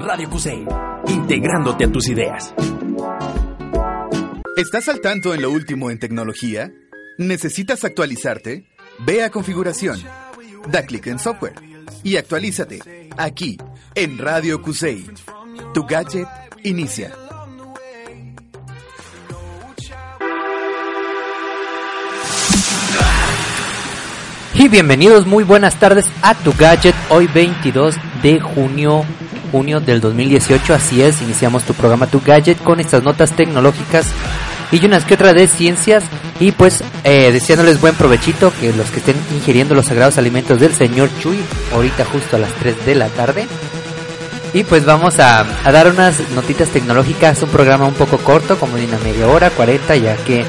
Radio QC, integrándote a tus ideas. ¿Estás al tanto en lo último en tecnología? ¿Necesitas actualizarte? Ve a configuración, da clic en software y actualízate aquí en Radio QC. Tu gadget inicia. Y bienvenidos, muy buenas tardes a tu gadget. Hoy 22 de junio, junio del 2018. Así es, iniciamos tu programa Tu Gadget con estas notas tecnológicas y unas que otras de ciencias. Y pues eh, deseándoles buen provechito, que los que estén ingiriendo los sagrados alimentos del señor Chuy, ahorita justo a las 3 de la tarde. Y pues vamos a, dar unas notitas tecnológicas, un programa un poco corto, como de una media hora, 40, ya que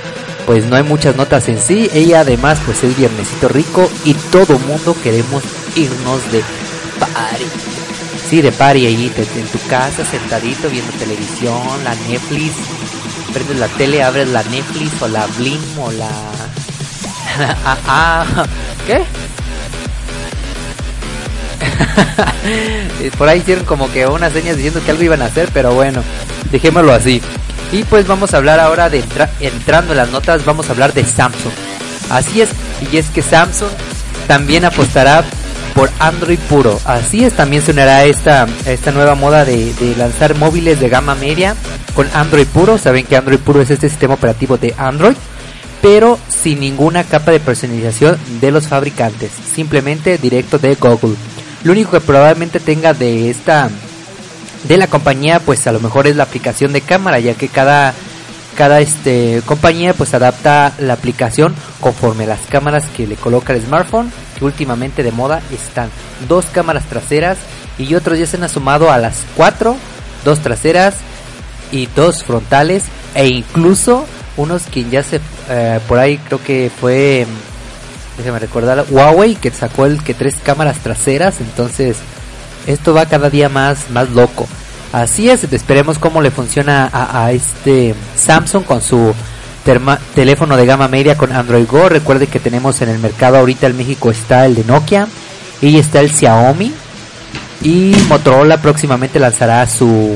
pues no hay muchas notas en sí. Ella además pues es viernesito rico y todo mundo queremos irnos de party. Sí, de party ahí en tu casa sentadito viendo televisión, la Netflix. Prendes la tele, abres la Netflix o la Blim o la... ah, ah, ¿Qué? Por ahí hicieron como que unas señas diciendo que algo iban a hacer, pero bueno, dejémoslo así. Y pues vamos a hablar ahora de entrando en las notas, vamos a hablar de Samsung. Así es, y es que Samsung también apostará por Android puro. Así es, también se unirá esta, esta nueva moda de, lanzar móviles de gama media con Android puro. Saben que Android puro es este sistema operativo de Android, pero sin ninguna capa de personalización de los fabricantes, simplemente directo de Google. Lo único que probablemente tenga de esta de la compañía pues a lo mejor es la aplicación de cámara ya que cada cada este compañía pues adapta la aplicación conforme las cámaras que le coloca el smartphone últimamente de moda están dos cámaras traseras y otros ya se han sumado a las cuatro dos traseras y dos frontales e incluso unos que ya se eh, por ahí creo que fue déjame recordar Huawei que sacó el que tres cámaras traseras entonces esto va cada día más, más loco. Así es, esperemos cómo le funciona a, este Samsung con su teléfono de gama media con Android Go. Recuerde que tenemos en el mercado ahorita en México está el de Nokia y está el Xiaomi. Y Motorola próximamente lanzará su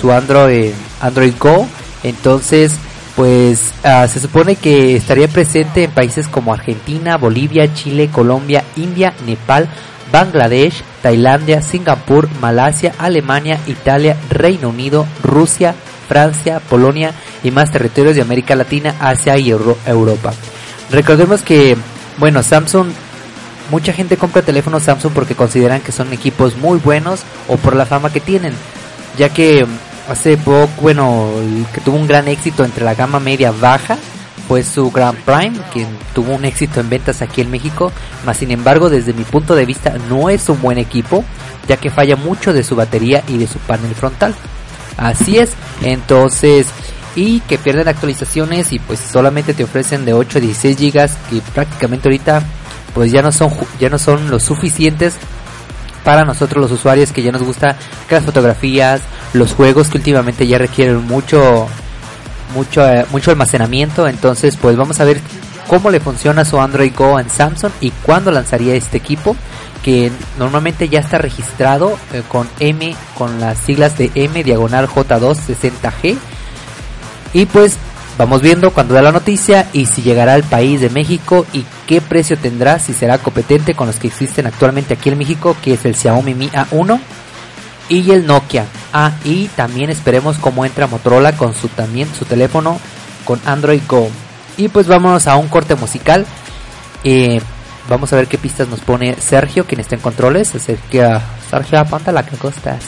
su Android Android Go. Entonces, pues ah, se supone que estaría presente en países como Argentina, Bolivia, Chile, Colombia, India, Nepal, Bangladesh, Tailandia, Singapur, Malasia, Alemania, Italia, Reino Unido, Rusia, Francia, Polonia y más territorios de América Latina, Asia y Europa. Recordemos que, bueno, Samsung, mucha gente compra teléfonos Samsung porque consideran que son equipos muy buenos o por la fama que tienen, ya que hace poco, bueno, que tuvo un gran éxito entre la gama media baja fue su Grand Prime, que tuvo un éxito en ventas aquí en México, mas sin embargo desde mi punto de vista no es un buen equipo, ya que falla mucho de su batería y de su panel frontal. Así es, entonces, y que pierden actualizaciones y pues solamente te ofrecen de 8 a 16 gigas que prácticamente ahorita pues ya no son ya no son lo suficientes para nosotros los usuarios que ya nos gusta las fotografías, los juegos que últimamente ya requieren mucho mucho, eh, mucho almacenamiento. Entonces, pues vamos a ver cómo le funciona su Android Go en Samsung y cuándo lanzaría este equipo que normalmente ya está registrado eh, con M, con las siglas de M diagonal J260G. Y pues vamos viendo cuando da la noticia y si llegará al país de México y qué precio tendrá, si será competente con los que existen actualmente aquí en México, que es el Xiaomi Mi A1 y el Nokia. Ah, y también esperemos cómo entra Motorola con su también su teléfono con Android Go. Y pues vámonos a un corte musical. Eh, vamos a ver qué pistas nos pone Sergio, quien está en controles. A Sergio, apunta la que costas.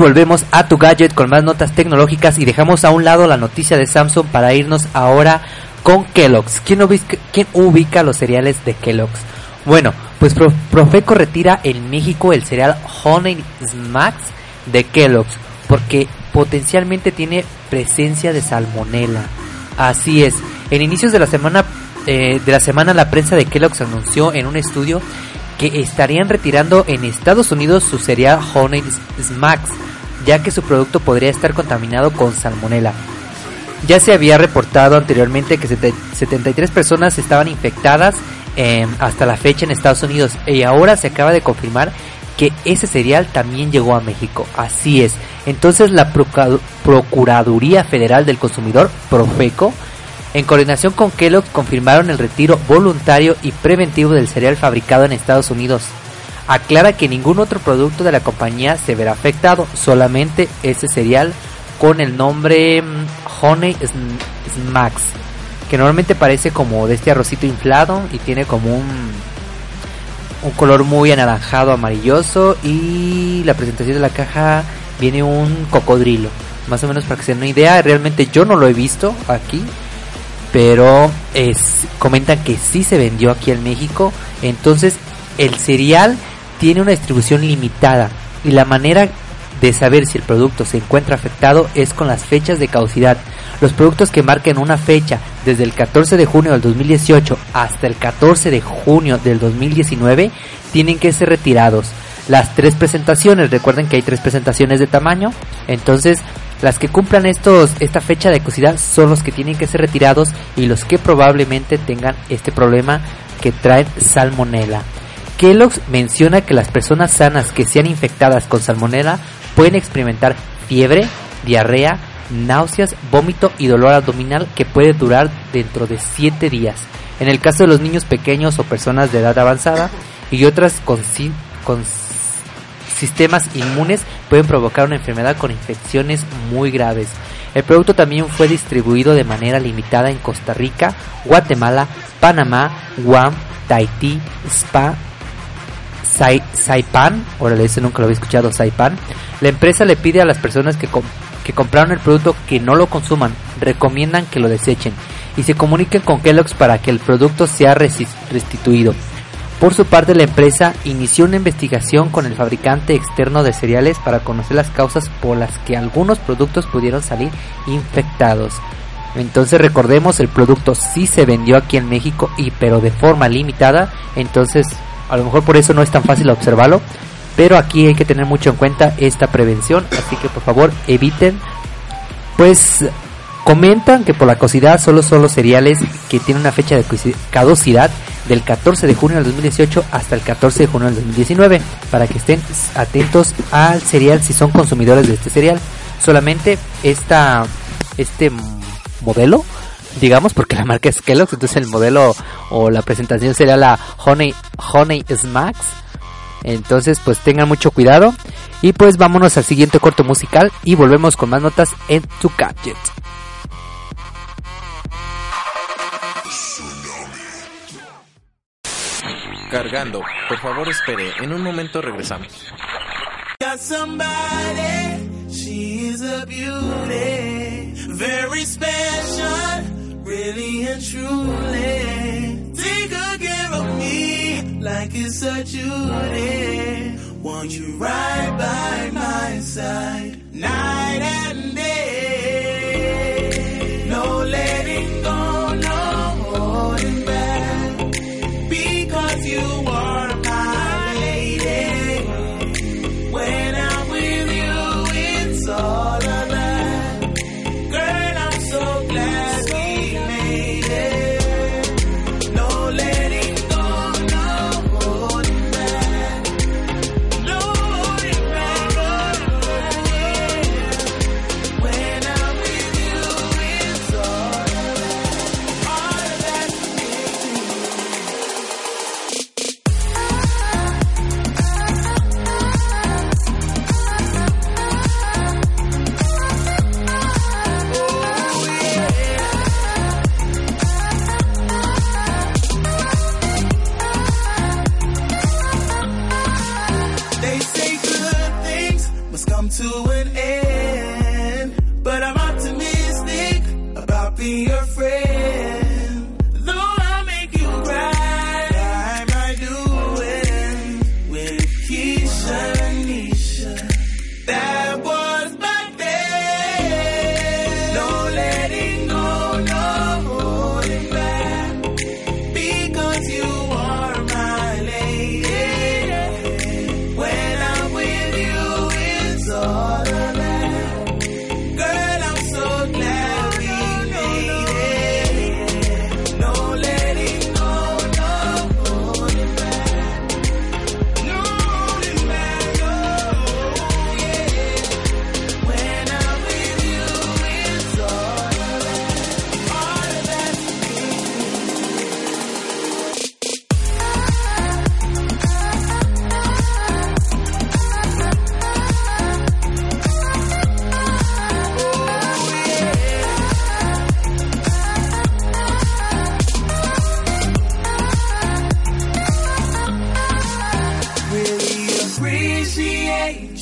Volvemos a tu gadget con más notas tecnológicas y dejamos a un lado la noticia de Samsung para irnos ahora con Kellogg's. ¿Quién ubica, los cereales de Kellogg's? Bueno, pues Profeco retira en México el cereal Honey Smacks de Kellogg's porque potencialmente tiene presencia de salmonela. Así es. En inicios de la semana eh, de la semana la prensa de Kellogg's anunció en un estudio que estarían retirando en Estados Unidos su cereal Honey Smacks, ya que su producto podría estar contaminado con salmonela. Ya se había reportado anteriormente que 73 personas estaban infectadas em, hasta la fecha en Estados Unidos y ahora se acaba de confirmar que ese cereal también llegó a México. Así es. Entonces la Procuraduría Federal del Consumidor, Profeco, en coordinación con Kellogg confirmaron el retiro voluntario y preventivo del cereal fabricado en Estados Unidos. Aclara que ningún otro producto de la compañía se verá afectado, solamente ese cereal con el nombre mm, Honey Smacks, que normalmente parece como de este arrocito inflado y tiene como un, un color muy anaranjado amarilloso y la presentación de la caja viene un cocodrilo. Más o menos para que se den una idea, realmente yo no lo he visto aquí, pero es, comentan que sí se vendió aquí en México. Entonces el cereal tiene una distribución limitada y la manera de saber si el producto se encuentra afectado es con las fechas de caducidad. Los productos que marquen una fecha desde el 14 de junio del 2018 hasta el 14 de junio del 2019 tienen que ser retirados. Las tres presentaciones, recuerden que hay tres presentaciones de tamaño, entonces las que cumplan estos, esta fecha de caducidad son los que tienen que ser retirados y los que probablemente tengan este problema que traen salmonela. Kellogg's menciona que las personas sanas que sean infectadas con salmonela pueden experimentar fiebre, diarrea, náuseas, vómito y dolor abdominal que puede durar dentro de 7 días. En el caso de los niños pequeños o personas de edad avanzada y otras con, con sistemas inmunes pueden provocar una enfermedad con infecciones muy graves. El producto también fue distribuido de manera limitada en Costa Rica, Guatemala, Panamá, Guam, Tahití, Spa, Saipan, órale, ese nunca lo había escuchado, Saipan. La empresa le pide a las personas que, que compraron el producto que no lo consuman, recomiendan que lo desechen y se comuniquen con Kellogg's para que el producto sea restituido. Por su parte, la empresa inició una investigación con el fabricante externo de cereales para conocer las causas por las que algunos productos pudieron salir infectados. Entonces recordemos, el producto sí se vendió aquí en México y pero de forma limitada, entonces a lo mejor por eso no es tan fácil observarlo, pero aquí hay que tener mucho en cuenta esta prevención, así que por favor eviten pues Comentan que por la caducidad solo son los cereales que tienen una fecha de caducidad del 14 de junio del 2018 hasta el 14 de junio del 2019 para que estén atentos al cereal si son consumidores de este cereal. Solamente esta, este modelo digamos, porque la marca es Kellogg's, entonces el modelo o la presentación sería la Honey, Honey Smacks. Entonces, pues tengan mucho cuidado. Y pues vámonos al siguiente corto musical y volvemos con más notas en tu gadget. Cargando. Por favor, espere. En un momento regresamos. Got really and truly. Take good care of me like it's a duty. Want you right by my side, night and day. No letting go, no holding back, because you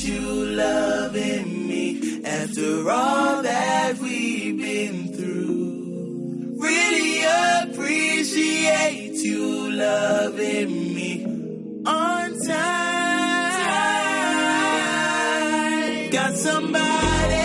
you loving me after all that we've been through. Really appreciate you loving me on time. Got somebody,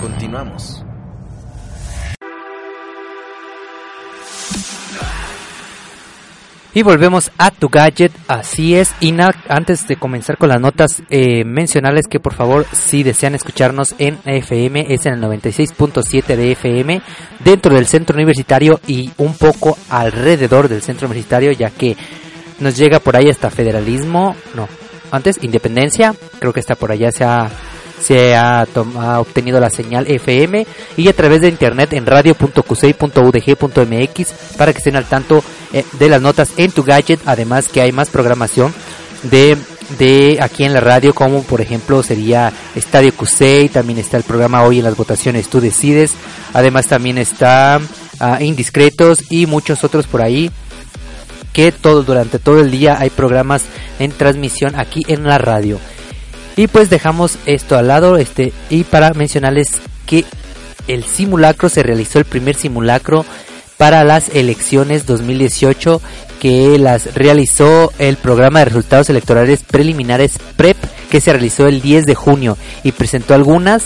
Continuamos. Y volvemos a tu gadget, así es. Y antes de comenzar con las notas, eh, mencionarles que por favor, si desean escucharnos en FM, es en el 96.7 de FM, dentro del centro universitario y un poco alrededor del centro universitario, ya que nos llega por ahí hasta federalismo, no, antes independencia, creo que está por allá, se ha, se ha, obtenido la señal FM y a través de internet en radio.cusey.udg.mx para que estén al tanto eh, de las notas en tu gadget, además que hay más programación de, de aquí en la radio, como por ejemplo sería Estadio Cusey, también está el programa Hoy en las votaciones Tú Decides, además también está ah, Indiscretos y muchos otros por ahí que todo durante todo el día hay programas en transmisión aquí en la radio. Y pues dejamos esto al lado este y para mencionarles que el simulacro se realizó el primer simulacro para las elecciones 2018 que las realizó el programa de resultados electorales preliminares PREP que se realizó el 10 de junio y presentó algunas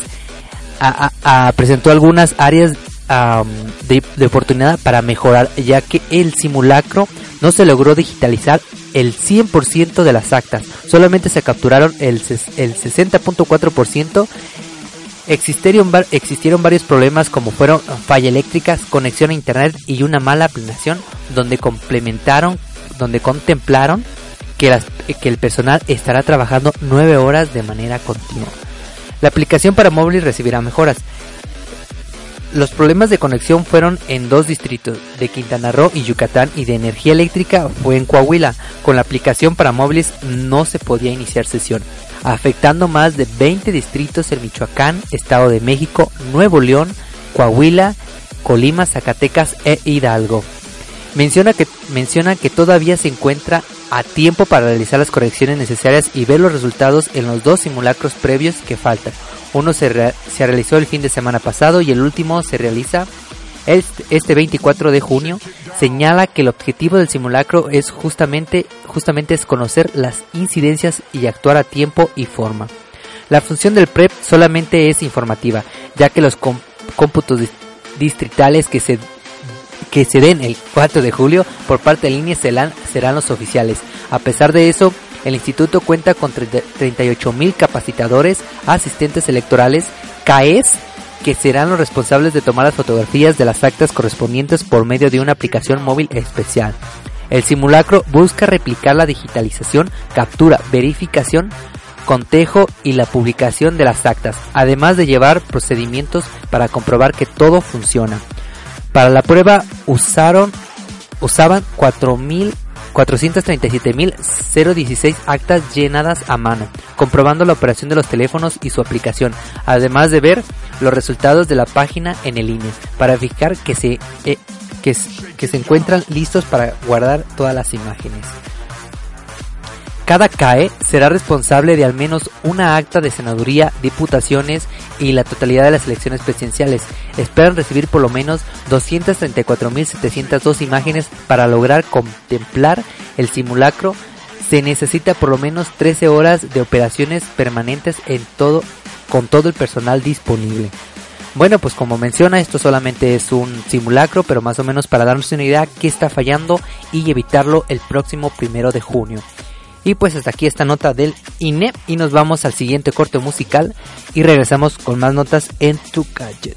presentó algunas áreas de, de, oportunidad para mejorar ya que el simulacro no se logró digitalizar el 100% de las actas solamente se capturaron el, el 60.4% Existieron, existieron varios problemas como fueron falla eléctricas, conexión a internet y una mala planeación donde complementaron, donde contemplaron que el personal estará trabajando 9 horas de manera continua. La aplicación para móviles recibirá mejoras. Los problemas de conexión fueron en dos distritos, de Quintana Roo y Yucatán, y de energía eléctrica fue en Coahuila. Con la aplicación para móviles no se podía iniciar sesión afectando más de 20 distritos en Michoacán, Estado de México, Nuevo León, Coahuila, Colima, Zacatecas e Hidalgo. Menciona que, menciona que todavía se encuentra a tiempo para realizar las correcciones necesarias y ver los resultados en los dos simulacros previos que faltan. Uno se, realizó el fin de semana pasado y el último se realiza este 24 de junio señala que el objetivo del simulacro es justamente, justamente conocer las incidencias y actuar a tiempo y forma. La función del PREP solamente es informativa, ya que los cómputos distritales que se, que se den el 4 de julio por parte de línea serán, serán los oficiales. A pesar de eso, el instituto cuenta con 38 mil capacitadores, asistentes electorales, CAES que serán los responsables de tomar las fotografías de las actas correspondientes por medio de una aplicación móvil especial. El simulacro busca replicar la digitalización, captura, verificación, contejo y la publicación de las actas, además de llevar procedimientos para comprobar que todo funciona. Para la prueba usaron usaban 4000 437.016 actas llenadas a mano, comprobando la operación de los teléfonos y su aplicación, además de ver los resultados de la página en el INE, para verificar que se, eh, que se encuentran listos para guardar todas las imágenes. Cada CAE será responsable de al menos una acta de senaduría, diputaciones y la totalidad de las elecciones presidenciales. Esperan recibir por lo menos 234.702 imágenes para lograr contemplar el simulacro. Se necesita por lo menos 13 horas de operaciones permanentes en todo, con todo el personal disponible. Bueno, pues como menciona, esto solamente es un simulacro, pero más o menos para darnos una idea qué está fallando y evitarlo el próximo primero de junio. Y pues hasta aquí esta nota del INE y nos vamos al siguiente corte musical y regresamos con más notas en tu gadget.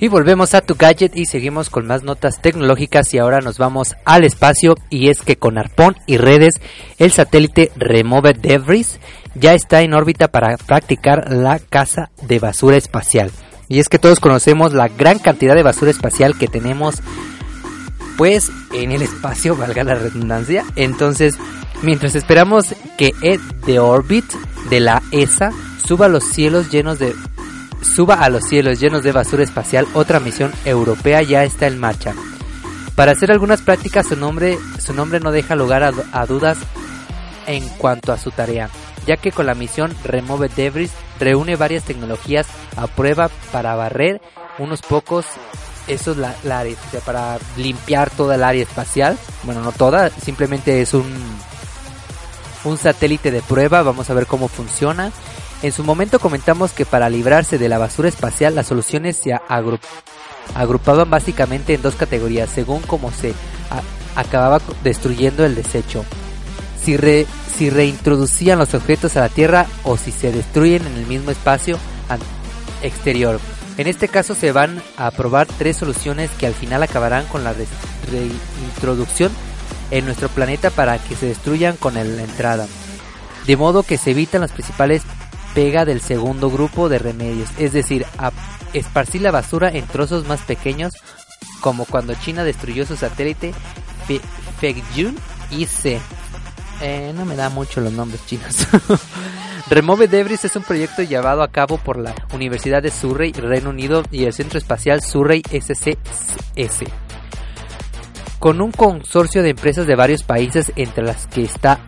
Y volvemos a tu gadget y seguimos con más notas tecnológicas y ahora nos vamos al espacio y es que con arpón y redes el satélite Remove Debris ya está en órbita para practicar la caza de basura espacial. Y es que todos conocemos la gran cantidad de basura espacial que tenemos pues en el espacio, valga la redundancia. Entonces, mientras esperamos que Ed de Orbit de la ESA suba a los cielos llenos de suba a los cielos llenos de basura espacial, otra misión europea ya está en marcha. Para hacer algunas prácticas su nombre, su nombre no deja lugar a, dudas en cuanto a su tarea, ya que con la misión Remove Debris reúne varias tecnologías a prueba para barrer unos pocos esos lares, para limpiar toda el área espacial. Bueno, no toda, simplemente es un un satélite de prueba, vamos a ver cómo funciona. En su momento comentamos que para librarse de la basura espacial las soluciones se agrupaban básicamente en dos categorías según cómo se acababa destruyendo el desecho. Si, si reintroducían los objetos a la Tierra o si se destruyen en el mismo espacio exterior. En este caso se van a probar tres soluciones que al final acabarán con la reintroducción en nuestro planeta para que se destruyan con la entrada. De modo que se evitan las principales pega del segundo grupo de remedios, es decir, a esparcir la basura en trozos más pequeños, como cuando China destruyó su satélite Fegjun y C. Eh, no me da mucho los nombres chinos. Remove Debris es un proyecto llevado a cabo por la Universidad de Surrey, Reino Unido y el Centro Espacial Surrey SCS. Con un consorcio de empresas de varios países entre las que está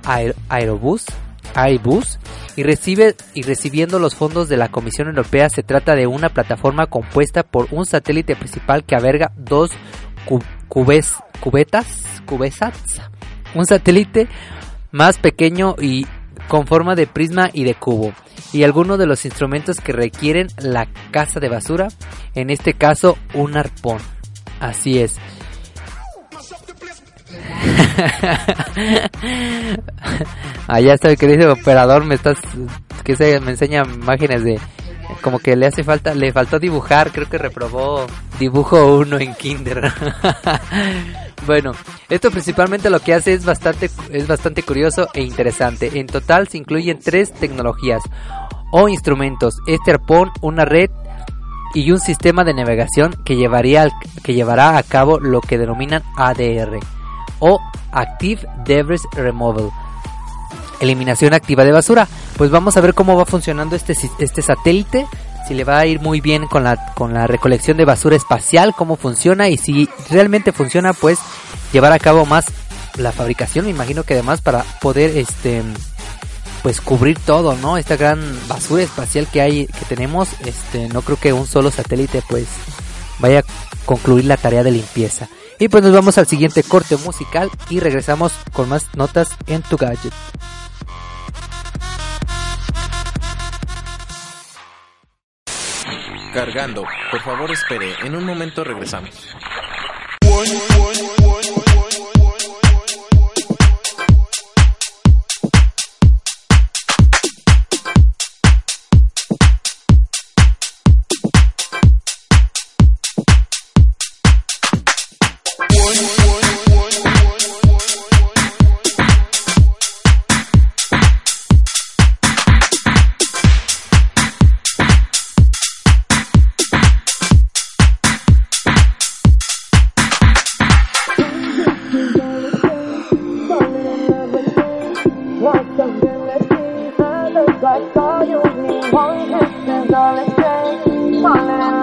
Aerobus, Y, y recibiendo los fondos de la Comisión Europea se trata de una plataforma compuesta por un satélite principal que alberga dos cubes, cubetas, un satélite más pequeño y con forma de prisma y de cubo, y algunos de los instrumentos que requieren la caza de basura, en este caso un arpón. Así es. Allá está el querido operador, me estás que se me enseña imágenes de como que le hace falta, le faltó dibujar, creo que reprobó dibujo uno en kinder. bueno, esto principalmente lo que hace es bastante es bastante curioso e interesante. En total se incluyen tres tecnologías o instrumentos, este arpón, una red y un sistema de navegación que llevaría que llevará a cabo lo que denominan ADR o Active Debris Removal. Eliminación activa de basura. Pues vamos a ver cómo va funcionando este, este satélite. Si le va a ir muy bien con la, con la recolección de basura espacial, cómo funciona y si realmente funciona, pues llevar a cabo más la fabricación. Me imagino que además para poder este pues cubrir todo, ¿no? Esta gran basura espacial que hay, que tenemos, este, no creo que un solo satélite pues vaya a concluir la tarea de limpieza. Y pues nos vamos al siguiente corte musical y regresamos con más notas en tu gadget. Cargando. Por favor espere. En un momento regresamos. Me. On the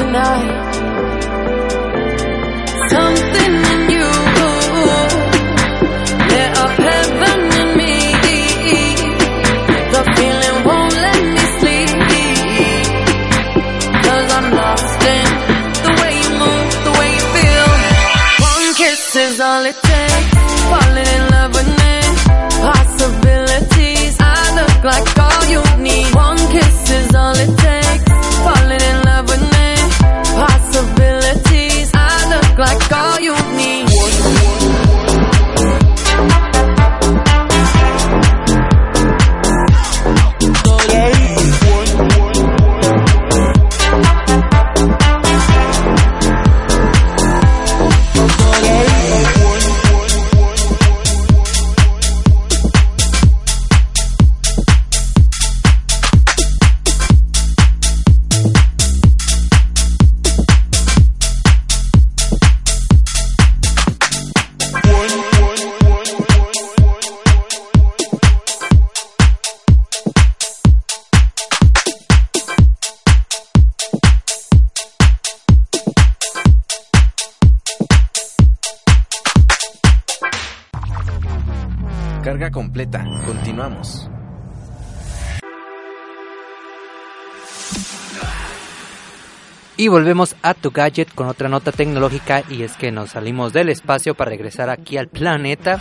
tonight. Y volvemos a tu gadget con otra nota tecnológica y es que nos salimos del espacio para regresar aquí al planeta.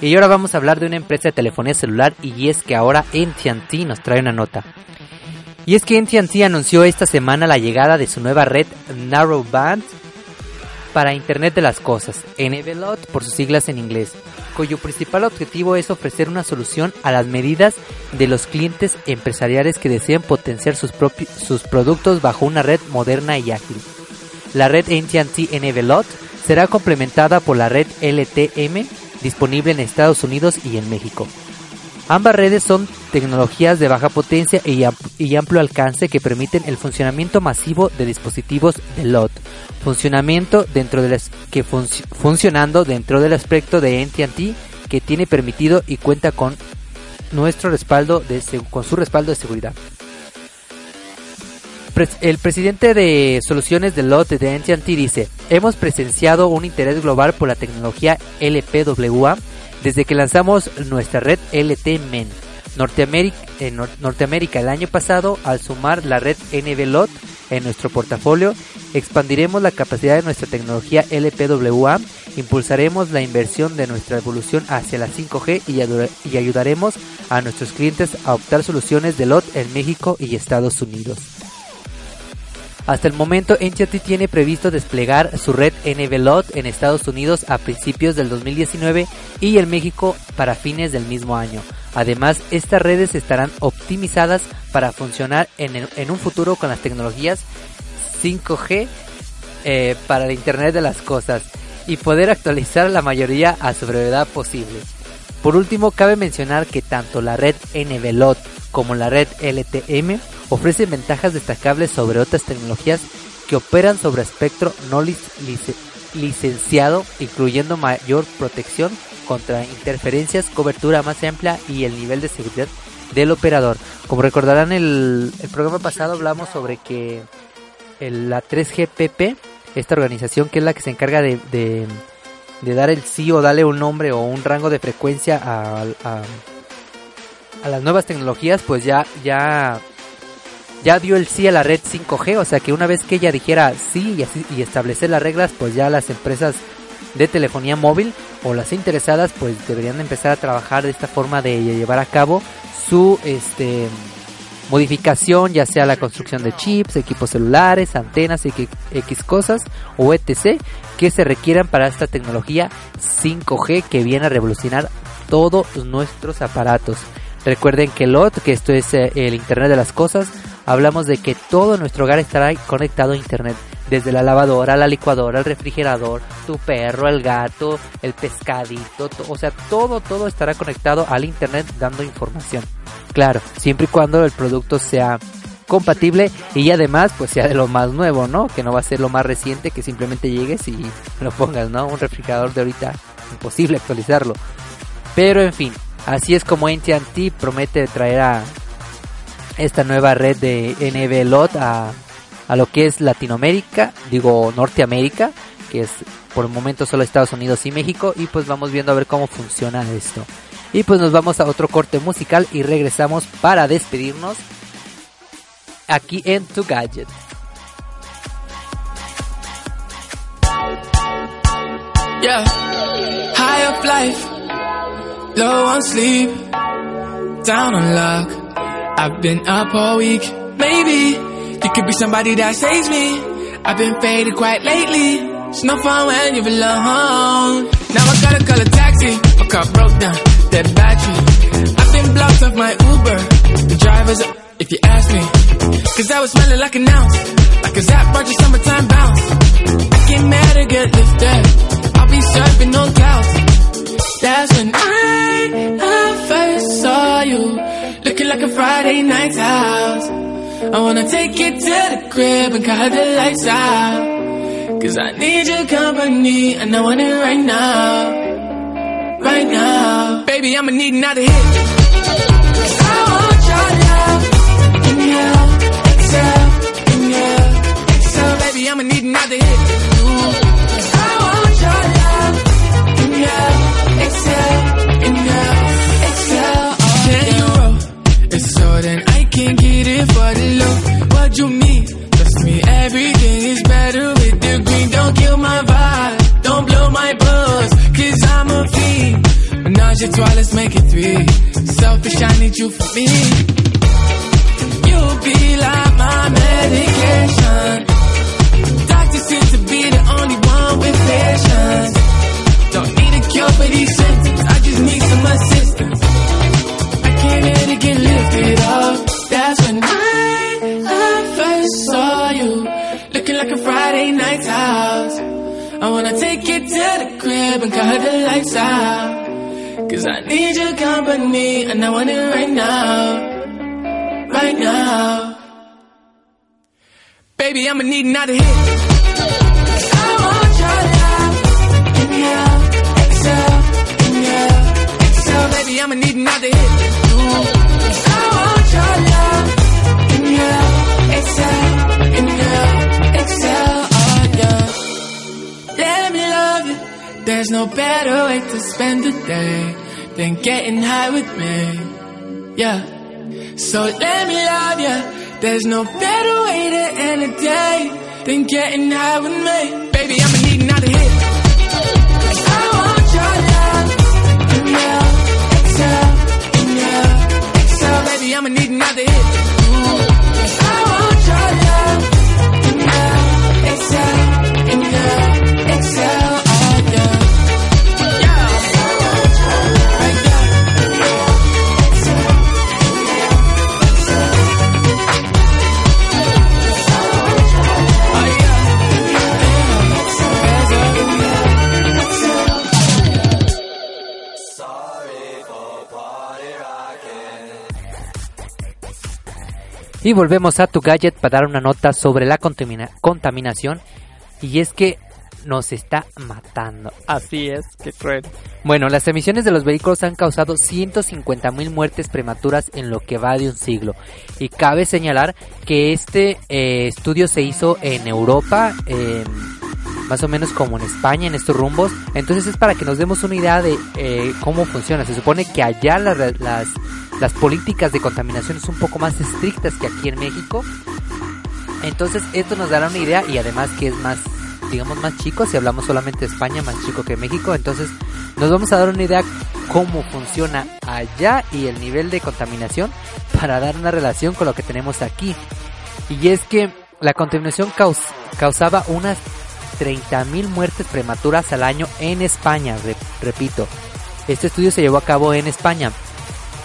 Y ahora vamos a hablar de una empresa de telefonía celular y es que ahora AT&T nos trae una nota. Y es que AT&T anunció esta semana la llegada de su nueva red Narrowband para Internet de las Cosas, NVLOT por sus siglas en inglés cuyo principal objetivo es ofrecer una solución a las medidas de los clientes empresariales que desean potenciar sus, sus productos bajo una red moderna y ágil. La red AT&T NVLOT será complementada por la red LTM disponible en Estados Unidos y en México. Ambas redes son tecnologías de baja potencia y, amplio alcance que permiten el funcionamiento masivo de dispositivos de LOT, funcionamiento dentro de que funcionando dentro del aspecto de AT&T que tiene permitido y cuenta con nuestro respaldo de, con su respaldo de seguridad. el presidente de soluciones de LOT de AT&T dice, hemos presenciado un interés global por la tecnología LPWA desde que lanzamos nuestra red LT-MEN. Norteamérica, en Norteamérica el año pasado, al sumar la red NBLOT en nuestro portafolio, expandiremos la capacidad de nuestra tecnología LPWA, impulsaremos la inversión de nuestra evolución hacia la 5G y, y ayudaremos a nuestros clientes a optar soluciones de LOT en México y Estados Unidos. Hasta el momento, AT&T tiene previsto desplegar su red NVLOT en Estados Unidos a principios del 2019 y en México para fines del mismo año. Además, estas redes estarán optimizadas para funcionar en, un futuro con las tecnologías 5G eh, para el Internet de las Cosas y poder actualizar la mayoría a su brevedad posible. Por último, cabe mencionar que tanto la red NVLOT como la red LTM ofrecen ventajas destacables sobre otras tecnologías que operan sobre espectro no licenciado, incluyendo mayor protección contra interferencias, cobertura más amplia y el nivel de seguridad del operador. Como recordarán, el, el programa pasado hablamos sobre que la 3GPP, esta organización que es la que se encarga de, de, dar el sí o darle un nombre o un rango de frecuencia a, a, a las nuevas tecnologías, pues ya, ya ya dio el sí a la red 5G, o sea que una vez que ella dijera sí y, establecer las reglas, pues ya las empresas de telefonía móvil o las interesadas pues deberían empezar a trabajar de esta forma de llevar a cabo su este modificación, ya sea la construcción de chips, equipos celulares, antenas, X cosas o etc. que se requieran para esta tecnología 5G que viene a revolucionar todos nuestros aparatos. Recuerden que LOT, que esto es eh, el Internet de las Cosas, hablamos de que todo nuestro hogar estará conectado a Internet. Desde la lavadora, la licuadora, el refrigerador, tu perro, el gato, el pescadito, o sea, todo, todo estará conectado al Internet dando información. Claro, siempre y cuando el producto sea compatible y además pues sea de lo más nuevo, ¿no? Que no va a ser lo más reciente que simplemente llegues y lo pongas, ¿no? Un refrigerador de ahorita imposible actualizarlo. Pero en fin, Así es como AT&T promete traer a esta nueva red de NBLOT a, a lo que es Latinoamérica, digo Norteamérica, que es por el momento solo Estados Unidos y México y pues vamos viendo a ver cómo funciona esto. Y pues nos vamos a otro corte musical y regresamos para despedirnos aquí en Tu Gadget. Yeah, high life. Low on sleep, down on luck. I've been up all week. Maybe you could be somebody that saves me. I've been faded quite lately. It's no fun when you're alone. Now I gotta call a taxi. My car broke down, dead battery. I've been blocked off my Uber. The driver's up, if you ask me. Cause I was smelling like an ounce. Like a Zap Roger summertime bounce. I get mad to get lifted. I'll be surfing on clouds. That's when I, I first saw you Looking like a Friday night house I wanna take you to the crib and cut the lights out. Cause I need your company and I want it right now Right now. Baby, I'ma need another hit. I want your love exhale, inhale, exhale Baby, I'ma need another hit can't get it for the low. What you mean? Trust me, everything is better with the green. Don't kill my vibe, don't blow my buzz, cause I'm a fiend. Menage a trois, let's make it three. Selfish, I need you for me. You'll be like my medication. Cause I need your company and I want it right now. Right now. Baby, I'ma need another hit. I want your love. Give me up. Excel. Give me up. Excel. Baby, I'ma need another hit. I want your love. Give me. Excel. Give me. Excel. Oh, yeah. Let me love you. There's no better way to spend the day than getting high with me. Yeah. So let me love ya. There's no better way to end a day than getting high with me. Baby, I'ma need another hit. I want your love. Baby, I'ma need another hit. Y volvemos a tu gadget para dar una nota sobre la contamina- contaminación. Y es que nos está matando. Así es, qué cruel. Bueno, las emisiones de los vehículos han causado 150 mil muertes prematuras en lo que va de un siglo. Y cabe señalar que este eh, estudio se hizo en Europa, en- más o menos como en España, en estos rumbos. Entonces es para que nos demos una idea de eh, cómo funciona. Se supone que allá la- las, las políticas de contaminación son un poco más estrictas que aquí en México. Entonces esto nos dará una idea y además que es más, digamos, más chico, si hablamos solamente de España, más chico que México. Entonces nos vamos a dar una idea cómo funciona allá y el nivel de contaminación para dar una relación con lo que tenemos aquí. Y es que la contaminación caus- causaba unas 30.000 muertes prematuras al año en España, re- repito. Este estudio se llevó a cabo en España,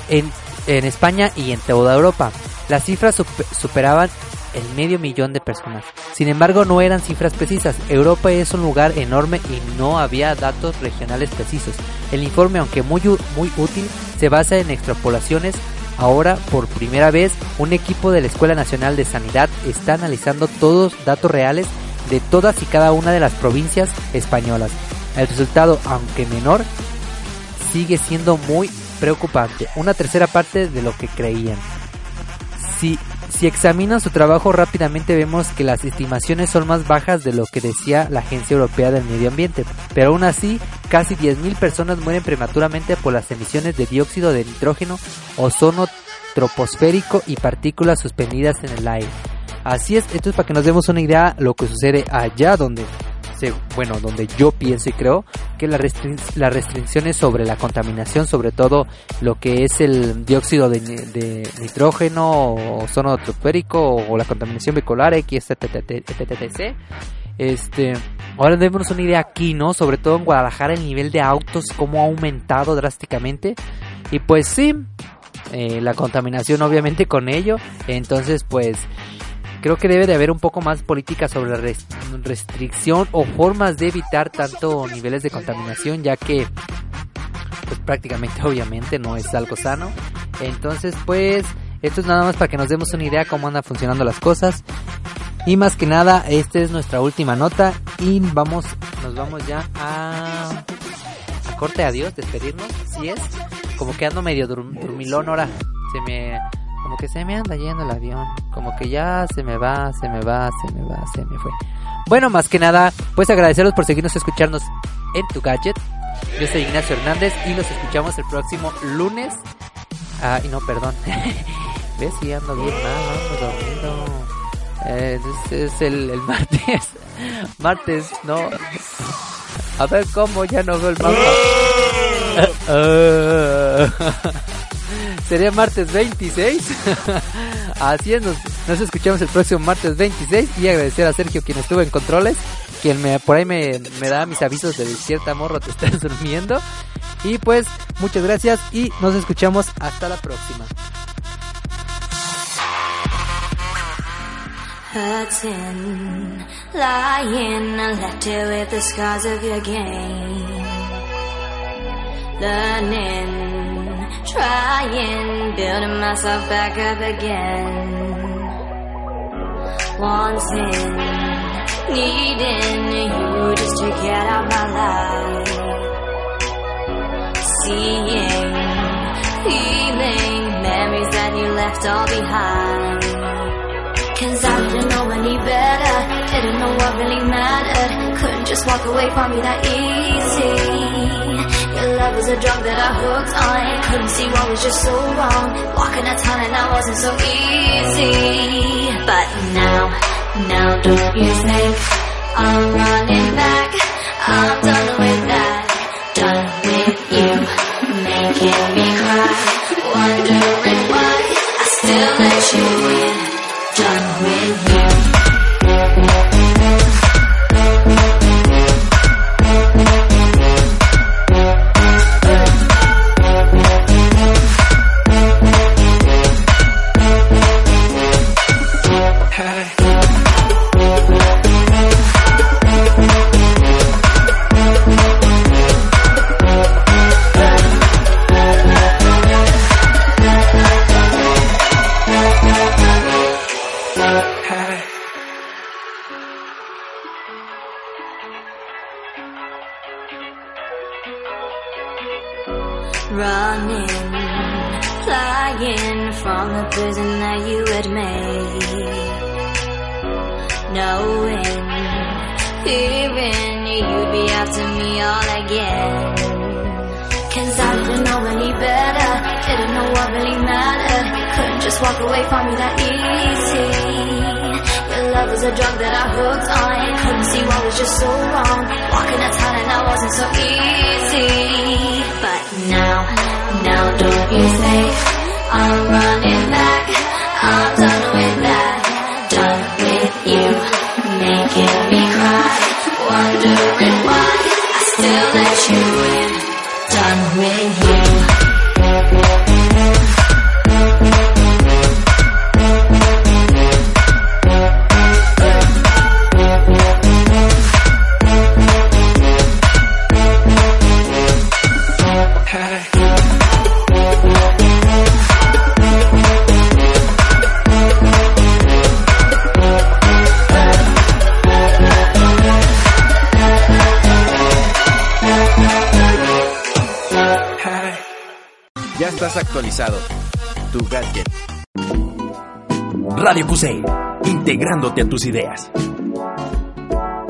en, en España y en toda Europa. Las cifras sup- superaban el medio millón de personas. Sin embargo, no eran cifras precisas. Europa es un lugar enorme y no había datos regionales precisos. El informe, aunque muy, muy útil, se basa en extrapolaciones. Ahora, por primera vez, un equipo de la Escuela Nacional de Sanidad está analizando todos datos reales de todas y cada una de las provincias españolas. El resultado, aunque menor, sigue siendo muy preocupante. Una tercera parte de lo que creían. Si, si examinan su trabajo rápidamente vemos que las estimaciones son más bajas de lo que decía la Agencia Europea del Medio Ambiente, pero aún así casi 10.000 personas mueren prematuramente por las emisiones de dióxido de nitrógeno, ozono troposférico y partículas suspendidas en el aire. Así es, esto es para que nos demos una idea lo que sucede allá donde bueno, donde yo pienso y creo que las, las restricciones sobre la contaminación, sobre todo lo que es el dióxido de, de nitrógeno, ozono troposférico, o la contaminación vehicular, X, etc, este, ahora démonos una idea aquí, ¿no? Sobre todo en Guadalajara el nivel de autos cómo ha aumentado drásticamente. Y pues sí, eh, la contaminación obviamente con ello. Entonces pues creo que debe de haber un poco más política sobre la res- restricción o formas de evitar tanto niveles de contaminación ya que pues prácticamente obviamente no es algo sano. Entonces pues esto es nada más para que nos demos una idea cómo andan funcionando las cosas. Y más que nada, esta es nuestra última nota y vamos, nos vamos ya a, a corte adiós, despedirnos, si es, como que ando medio dur- dormilón ahora, se me, como que se me anda yendo el avión, como que ya se me va, se me va, se me va, se me fue. Bueno, más que nada, pues agradecerlos por seguirnos escucharnos en tu gadget. Yo soy Ignacio Hernández y los escuchamos el próximo lunes. Ah, y no, perdón. ¿Ves? Sí, ando bien mal, ando dormido. Eh, es, es el, el martes. martes, no. A ver cómo, ya no veo el mapa. Sería martes 26. Así es, nos, escuchamos el próximo martes 26. Y agradecer a Sergio quien estuvo en controles. Quien me, por ahí me, da mis avisos de cierta morro te estás durmiendo. Y pues, muchas gracias y nos escuchamos hasta la próxima. Trying, building myself back up again. Wanting, needing you just to get out my life. Seeing, feeling memories that you left all behind. Cause I didn't know any better Didn't know what really mattered Couldn't just walk away from you that easy love was a drug that I hooked on. Couldn't see what was just so wrong. Walking a town and that wasn't so easy. But now, now don't you think I'm running back. I'm done with flying from the prison that you had made. Knowing, fearing you'd be after me all again. Cause I didn't know any better, didn't know what really mattered. Couldn't just walk away from you that easy. Your love was a drug that I hooked on. Couldn't see what was just so wrong. Walking a town and that wasn't so easy. But now, now don't you think I'm running back? I'm done with that. Done with you, making me cry. Wondering why I still let you in. Done with you. Actualizado. Tu gadget. Radio Cusey, integrándote a tus ideas.